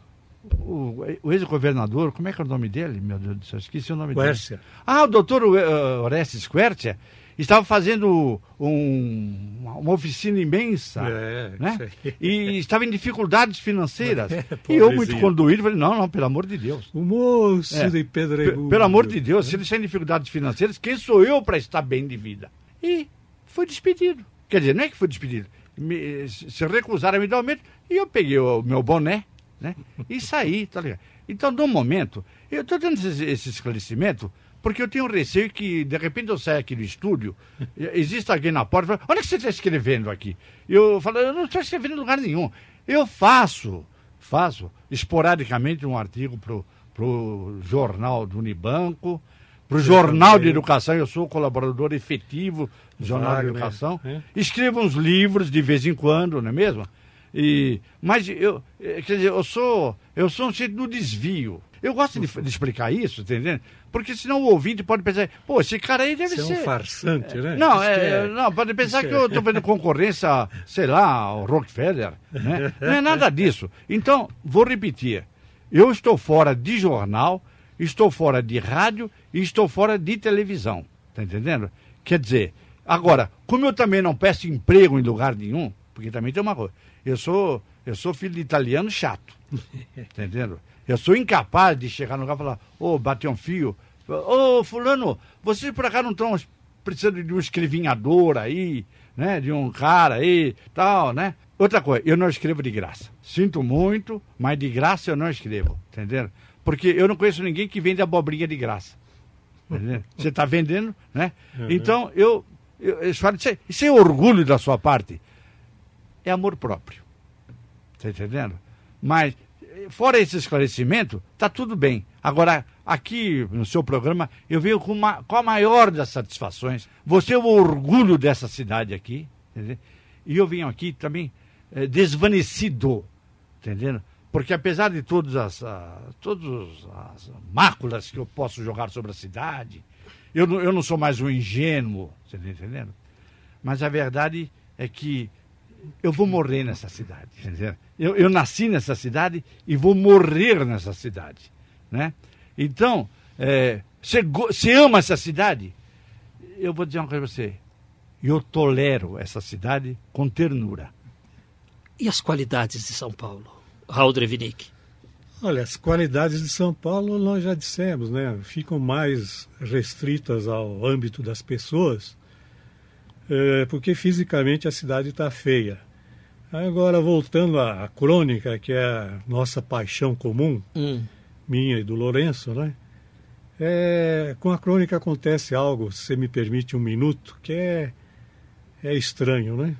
Speaker 4: o, o ex-governador, como é que é o nome dele? Meu Deus do céu, esqueci o nome
Speaker 3: Quercia.
Speaker 4: dele. Ah, o doutor uh, Orestes Quercia estava fazendo um, uma oficina imensa, é, né? E estava em dificuldades financeiras. É, e eu, muito conduído, falei, não, não, pelo amor de Deus.
Speaker 3: O moço é, de Pedregulho.
Speaker 4: Pelo amor de Deus, se ele está em dificuldades financeiras, quem sou eu para estar bem de vida? E foi despedido. Quer dizer, não é que foi despedido. Me, se recusaram a me dar aumento, e eu peguei o meu boné, né? E sair, tá ligado? Então, no momento, eu estou dando esse, esse, esclarecimento porque eu tenho receio que, de repente, eu saio aqui do estúdio, existe alguém na porta e fala, olha o que você está escrevendo aqui. Eu falo, eu não estou escrevendo em lugar nenhum. Eu faço, faço, esporadicamente, um artigo para o jornal do Unibanco, para o Jornal de Educação, eu sou colaborador efetivo do Jornal de Educação. É? Escrevo uns livros de vez em quando, não é mesmo? E, mas eu, eh, quer dizer, eu sou, eu sou um jeito do desvio. Eu gosto de, de, explicar isso, entendendo? Porque senão o ouvinte pode pensar, pô, esse cara aí deve
Speaker 3: Você ser. é um farsante, né?
Speaker 4: Não, é, é, não pode pensar que, que eu estou vendo concorrência, sei lá, ao Rockefeller. Né? Não é nada disso. Então, vou repetir. Eu estou fora de jornal, estou fora de rádio e estou fora de televisão. Tá entendendo? Quer dizer, agora, como eu também não peço emprego em lugar nenhum, porque também tem uma coisa. Eu sou, eu sou filho de italiano chato. entendendo? Eu sou incapaz de chegar no lugar e falar, ô, oh, bater um fio. Ô, oh, fulano, vocês por acaso não estão precisando de um escrevinhador aí, né? De um cara aí, tal, né? Outra coisa, eu não escrevo de graça. Sinto muito, mas de graça eu não escrevo, entendeu? Porque eu não conheço ninguém que vende abobrinha de graça. Entendeu? Você está vendendo, né? Uhum. Então, eu, eu, eu falo, isso é, isso é orgulho da sua parte é amor próprio. Está entendendo? Mas, fora esse esclarecimento, está tudo bem. Agora, aqui no seu programa, eu venho com, uma, com a maior das satisfações. Você é o orgulho dessa cidade aqui. Entendeu? E eu venho aqui também é, desvanecido. Entendendo? Porque apesar de todas as, a, todas as máculas que eu posso jogar sobre a cidade, eu, eu não sou mais um ingênuo, você está entendendo? Mas a verdade é que eu vou morrer nessa cidade. Eu, eu nasci nessa cidade e vou morrer nessa cidade. Né? Então, você é, ama essa cidade? Eu vou dizer uma coisa para você. Eu tolero essa cidade com ternura.
Speaker 1: E as qualidades de São Paulo? Raul Drevinick.
Speaker 3: Olha, as qualidades de São Paulo nós já dissemos, né? Ficam mais restritas ao âmbito das pessoas é, porque fisicamente a cidade está feia. Agora, voltando à crônica, que é a nossa paixão comum,
Speaker 1: Hum.
Speaker 3: minha e do Lourenço, né? É, com a crônica acontece algo, se me permite um minuto, que é, é estranho, né?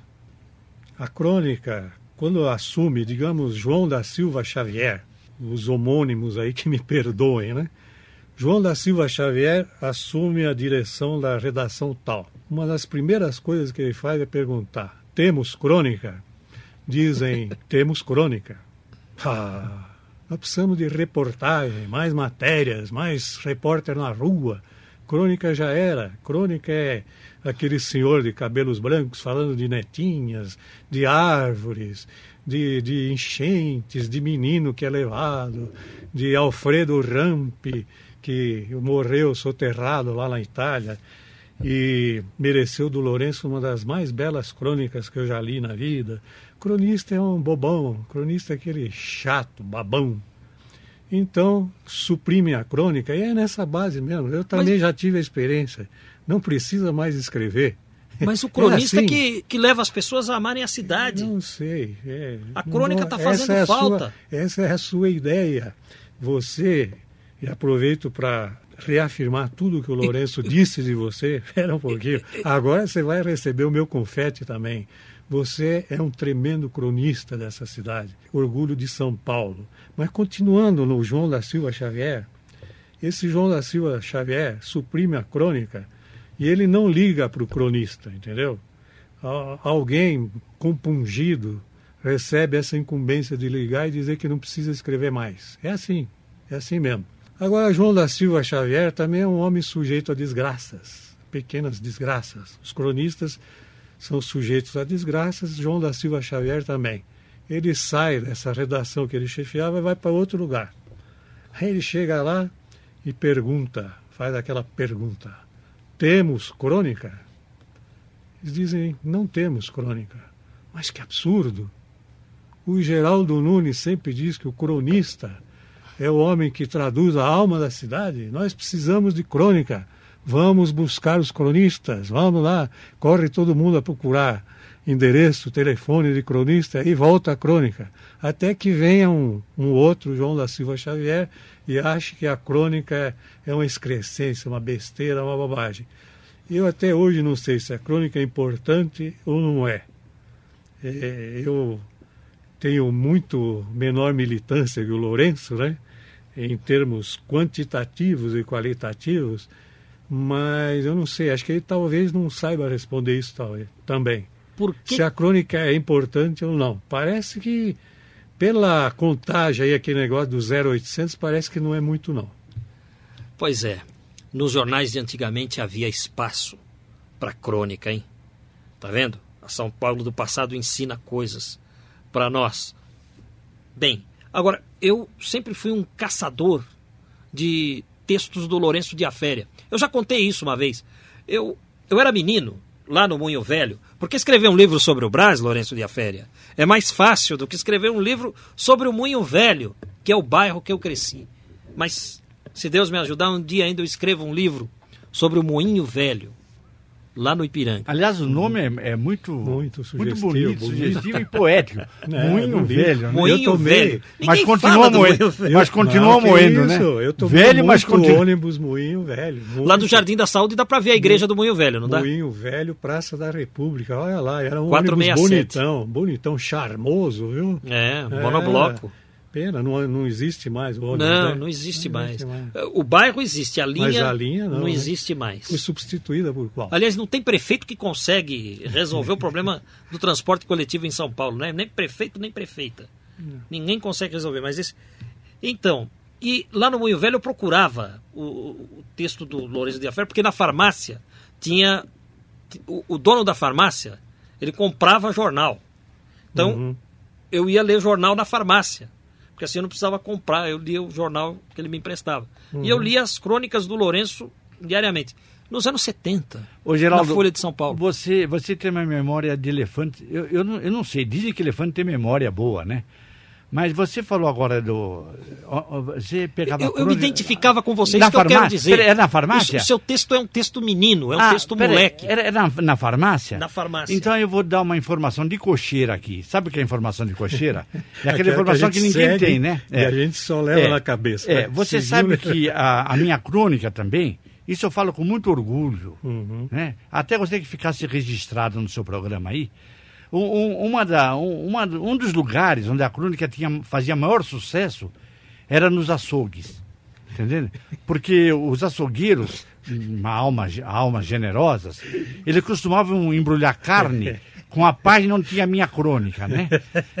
Speaker 3: A crônica, quando assume, digamos, João da Silva Xavier, os homônimos aí que me perdoem, né? João da Silva Xavier assume a direção da redação tal. Uma das primeiras coisas que ele faz é perguntar: temos crônica? Dizem, temos crônica. Ah, nós precisamos de reportagem, mais matérias, mais repórter na rua. Crônica já era. Crônica é aquele senhor de cabelos brancos falando de netinhas, de árvores, de, de enchentes, de menino que é levado, de Alfredo Rampe, que morreu soterrado lá na Itália e mereceu do Lourenço uma das mais belas crônicas que eu já li na vida. Cronista é um bobão, cronista é aquele chato, babão. Então, suprime a crônica e é nessa base mesmo. Eu também
Speaker 1: Mas-
Speaker 3: já tive a experiência. Não precisa mais escrever.
Speaker 1: Mas o
Speaker 3: É
Speaker 1: cronista
Speaker 3: assim.
Speaker 1: que, que leva as pessoas a amarem a cidade.
Speaker 3: Não sei. é,
Speaker 1: A crônica
Speaker 3: não-
Speaker 1: tá fazendo
Speaker 3: essa é
Speaker 1: falta.
Speaker 3: sua- essa é a sua ideia. Você, e aproveito para reafirmar tudo que o Lourenço disse de você. Espera um pouquinho. Agora você vai receber o meu confete também. Você é um tremendo cronista dessa cidade. Orgulho de São Paulo. Mas continuando no João da Silva Xavier, esse João da Silva Xavier suprime a crônica e ele não liga para o cronista, entendeu? Al- Alguém compungido recebe essa incumbência de ligar e dizer que não precisa escrever mais. É assim, é assim mesmo. Agora, João da Silva Xavier também é um homem sujeito a desgraças, pequenas desgraças. Os cronistas são sujeitos a desgraças, João da Silva Xavier também. Ele sai dessa redação que ele chefiava e vai para outro lugar. Aí ele chega lá e pergunta, faz aquela pergunta: Temos crônica? Eles dizem: Não temos crônica. Mas que absurdo! O Geraldo Nunes sempre diz que o cronista é o homem que traduz a alma da cidade. Nós precisamos de crônica. Vamos buscar os cronistas. Vamos lá. Corre todo mundo a procurar endereço, telefone de cronista e volta a crônica. Até que venha um, um outro, João da Silva Xavier, e ache que a crônica é, é uma excrescência, uma besteira, uma bobagem. Eu até hoje não sei se a crônica é importante ou não é. É, eu tenho muito menor militância que o Lourenço, né? em termos quantitativos e qualitativos, mas eu não sei, acho que ele talvez não saiba responder isso talvez, também.
Speaker 1: Por que
Speaker 3: Se a crônica é importante ou não. Parece que, pela contagem aí, aquele negócio do 0800, parece que não é muito não.
Speaker 1: Pois é, nos jornais de antigamente havia espaço para crônica, hein? Tá vendo? A São Paulo do passado ensina coisas para nós. Bem, agora eu sempre fui um caçador de textos do Lourenço de Aféria. Eu já contei isso uma vez. Eu, eu era menino lá no Moinho Velho, porque escrever um livro sobre o Brás, Lourenço de Aféria, é mais fácil do que escrever um livro sobre o Moinho Velho, que é o bairro que eu cresci. Mas se Deus me ajudar, um dia ainda eu escrevo um livro sobre o Moinho Velho, lá no Ipiranga.
Speaker 4: Aliás, o nome é, é muito,
Speaker 3: Muito
Speaker 4: muito
Speaker 3: sugestivo,
Speaker 4: bonito,
Speaker 3: bonito.
Speaker 4: sugestivo e poético.
Speaker 3: É,
Speaker 4: Moinho
Speaker 3: bonito.
Speaker 4: velho. né?
Speaker 1: Moinho
Speaker 3: Eu tomei.
Speaker 1: Velho.
Speaker 4: Mas continua moendo. Mas continua moendo, né?
Speaker 3: Eu tomei
Speaker 4: velho, mas
Speaker 3: muito
Speaker 4: continua.
Speaker 3: ônibus Moinho Velho.
Speaker 1: Lá do
Speaker 3: muito.
Speaker 1: Jardim da Saúde dá pra ver a igreja do Moinho Velho, não dá?
Speaker 3: Moinho Velho, Praça da República. Olha lá, era um
Speaker 1: 467.
Speaker 3: ônibus bonitão, bonitão, charmoso, viu?
Speaker 1: É,
Speaker 3: É,
Speaker 1: monobloco.
Speaker 3: Pena, não, não existe mais o ônibus.
Speaker 1: Não,
Speaker 3: né?
Speaker 1: não existe
Speaker 3: Não
Speaker 1: mais.
Speaker 3: existe mais.
Speaker 1: O bairro existe, a linha,
Speaker 3: Mas a linha não, né?
Speaker 1: existe mais.
Speaker 3: Foi substituída por qual?
Speaker 1: Aliás, não tem prefeito que consegue resolver o problema do transporte coletivo em São Paulo, né? Nem prefeito, nem prefeita. Ninguém consegue resolver, mas esse... Então, e lá no Moinho Velho eu procurava o, o texto do Lourenço de Afé, porque na farmácia tinha... O, o dono da farmácia, ele comprava jornal. Então,
Speaker 3: Uhum.
Speaker 1: eu ia ler jornal na farmácia. Porque assim eu não precisava comprar, eu lia o jornal que ele me emprestava. E
Speaker 4: Uhum.
Speaker 1: eu lia as crônicas do Lourenço diariamente. Nos anos 70,
Speaker 4: Ô, Geraldo,
Speaker 1: na Folha de São Paulo.
Speaker 4: Você, você tem uma memória de elefante. Eu, eu, não, eu não sei, dizem que elefante tem memória boa, né? Mas você falou agora do. Você pegava.
Speaker 1: Eu, eu me identificava com você,
Speaker 4: na
Speaker 1: isso que eu quero dizer.
Speaker 4: É na farmácia?
Speaker 1: O, seu texto é um texto menino, é um ah, texto moleque.
Speaker 4: Era, na, na farmácia?
Speaker 1: Na farmácia.
Speaker 4: Então eu vou dar uma informação de cocheira aqui. Sabe o que é informação de cocheira? É aquela informação que, que ninguém tem, né?
Speaker 3: É. E a gente só leva é. na cabeça.
Speaker 4: É. Você sabe que a, a minha crônica também. Isso eu falo com muito orgulho.
Speaker 3: Uhum.
Speaker 4: Né? Até gostaria que ficasse registrado no seu programa aí. Um, uma da, um, uma, um dos lugares onde a crônica tinha, fazia maior sucesso era nos açougues. Entendeu? Porque os açougueiros, almas, almas generosas, eles costumavam embrulhar carne com a página onde tinha a minha crônica, né?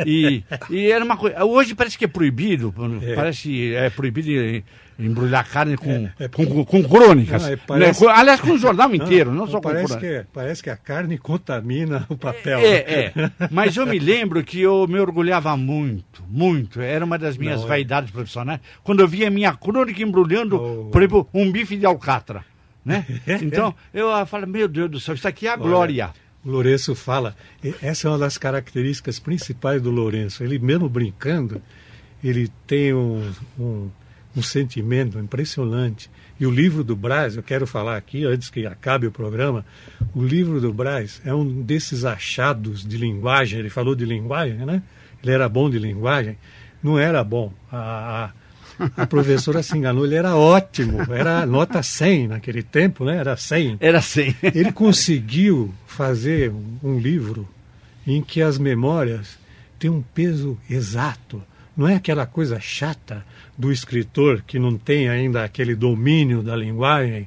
Speaker 4: E, e era uma coisa. Hoje parece que é proibido, é. parece é proibido embrulhar carne com, é, é, com, com, crônicas. Não, é, parece... né? Aliás, com o jornal inteiro, não, não só
Speaker 3: parece
Speaker 4: com
Speaker 3: que, é, Parece que a carne contamina o papel.
Speaker 4: É, né? é. Mas eu me lembro que eu me orgulhava muito, muito. Era uma das minhas não, vaidades profissionais. Quando eu via minha crônica embrulhando, oh. por exemplo, um bife de alcatra. Né? Então, eu falo, meu Deus do céu, isso aqui é a Olha, glória.
Speaker 3: O Lourenço fala, essa é uma das características principais do Lourenço. Ele mesmo brincando, ele tem um, um um sentimento impressionante. E o livro do Braz, eu quero falar aqui, antes que acabe o programa, o livro do Braz é um desses achados de linguagem. Ele falou de linguagem, né? Ele era bom de linguagem. Não era bom. A, a, a professora se enganou, ele era ótimo. Era nota 100 naquele tempo, né? Era 100.
Speaker 4: Era 100.
Speaker 3: Ele conseguiu fazer um livro em que as memórias têm um peso exato. Não é aquela coisa chata do escritor que não tem ainda aquele domínio da linguagem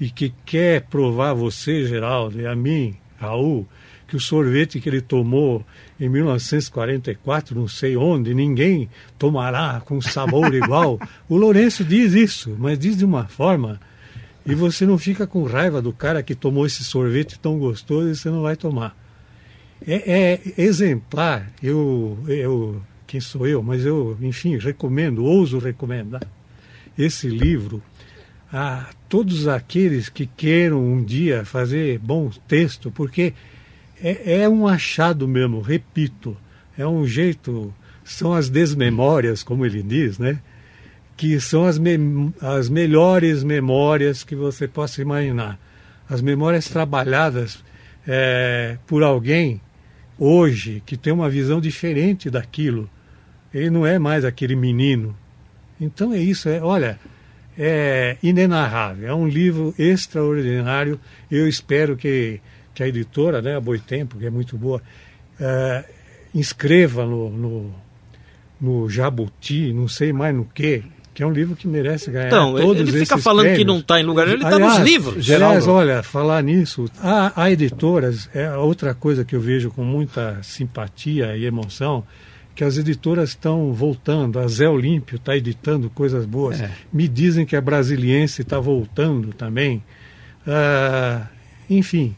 Speaker 3: e que quer provar a você, Geraldo, e a mim, Raul, que o sorvete que ele tomou em 1944, não sei onde, ninguém tomará com sabor igual. O Lourenço diz isso, mas diz de uma forma. E você não fica com raiva do cara que tomou esse sorvete tão gostoso e você não vai tomar. É, é exemplar. Eu, eu quem sou eu, mas eu, enfim, recomendo, ouso recomendar esse livro a todos aqueles que queiram um dia fazer bom texto, porque é, é um achado mesmo, repito, é um jeito, são as desmemórias, como ele diz, né? Que são as, me, as melhores memórias que você possa imaginar. As memórias trabalhadas é, por alguém hoje que tem uma visão diferente daquilo ele não é mais aquele menino. Então é isso, é, olha, é inenarrável, é um livro extraordinário. Eu espero que, que a editora, né, a Boitempo, que é muito boa, é, inscreva no, no, no Jabuti, não sei mais no que, que é um livro que merece ganhar então, todos
Speaker 1: ele
Speaker 3: fica
Speaker 1: falando
Speaker 3: prêmios.
Speaker 1: que não está em lugar ele está nos livros.
Speaker 3: Aliás, olha, falar nisso, há, há editoras, é outra coisa que eu vejo com muita simpatia e emoção, que as editoras estão voltando. A Zé Olímpio está editando coisas boas. É. Me dizem que a Brasiliense está voltando também. Uh, enfim.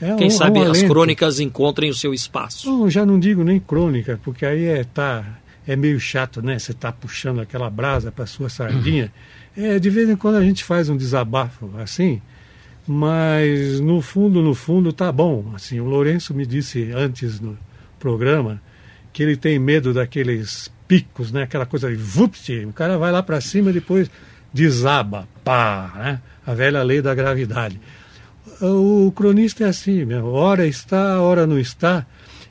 Speaker 1: É Quem um, sabe um as crônicas encontrem o seu espaço.
Speaker 3: Não, já não digo nem crônica, porque aí é, tá, é meio chato, né? Você está puxando aquela brasa para sua sardinha. É, de vez em quando a gente faz um desabafo assim, mas no fundo, no fundo, tá bom. Assim, o Lourenço me disse antes no programa que ele tem medo daqueles picos, né? Aquela coisa de vupt, o cara vai lá para cima e depois desaba, pá, né? A velha lei da gravidade. O cronista é assim, mesmo. hora está, hora não está.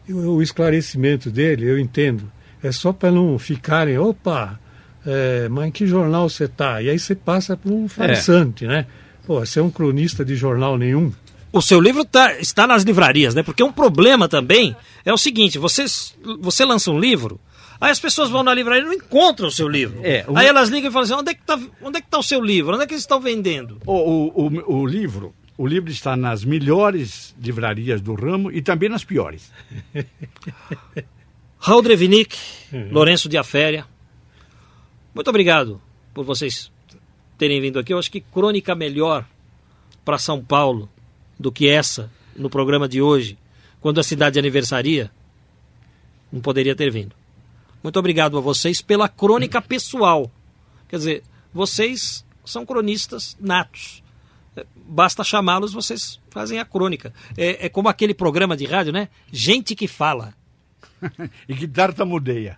Speaker 3: O esclarecimento dele, eu entendo. É só para não ficarem, opa, é, mas em que jornal você está? E aí você passa por um farsante, é. né? Pô, você é um cronista de jornal nenhum
Speaker 1: o seu livro tá, está nas livrarias, né? Porque um problema também é o seguinte: você, você lança um livro, aí as pessoas vão na livraria e não encontram o seu livro. É, o... Aí elas ligam e falam assim: onde é que está é que tá o seu livro? Onde é que eles estão vendendo?
Speaker 4: O, o, o, o livro. O livro está nas melhores livrarias do ramo e também nas piores.
Speaker 1: Raul Drevinick, uhum. Lourenço de Aféria, muito obrigado por vocês terem vindo aqui. Eu acho que crônica melhor para São Paulo do que essa no programa de hoje, quando a cidade aniversaria, não poderia ter vindo. Muito obrigado a vocês pela crônica pessoal. Quer dizer, vocês são cronistas natos. Basta chamá-los, vocês fazem a crônica. É, é como aquele programa de rádio, né? Gente que fala.
Speaker 4: e que tartamudeia.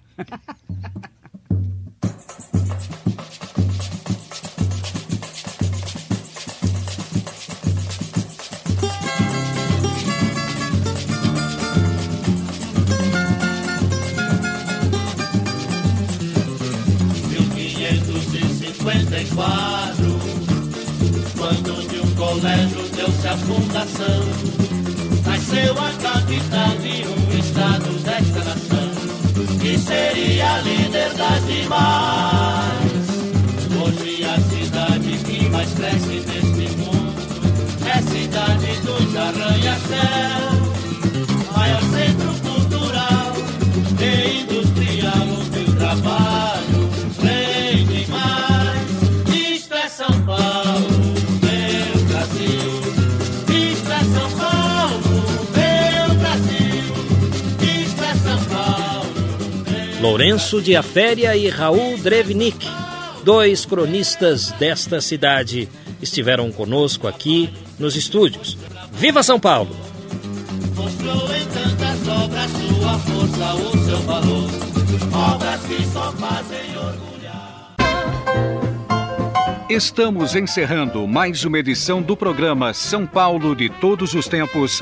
Speaker 7: quadro, quando de um colégio deu-se a fundação, nasceu a capital de um estado desta nação, que seria líder das demais. Hoje a cidade que mais cresce neste mundo é cidade dos arranha-céus, maior centro cultural e industrial onde o trabalho
Speaker 1: Lourenço de Aféria e Raul Drevnik, dois cronistas desta cidade, estiveram conosco aqui nos estúdios. Viva São Paulo!
Speaker 7: Mostrou em tantas obras sua força, o seu valor, obras que só fazem orgulhar.
Speaker 5: Estamos encerrando mais uma edição do programa São Paulo de Todos os Tempos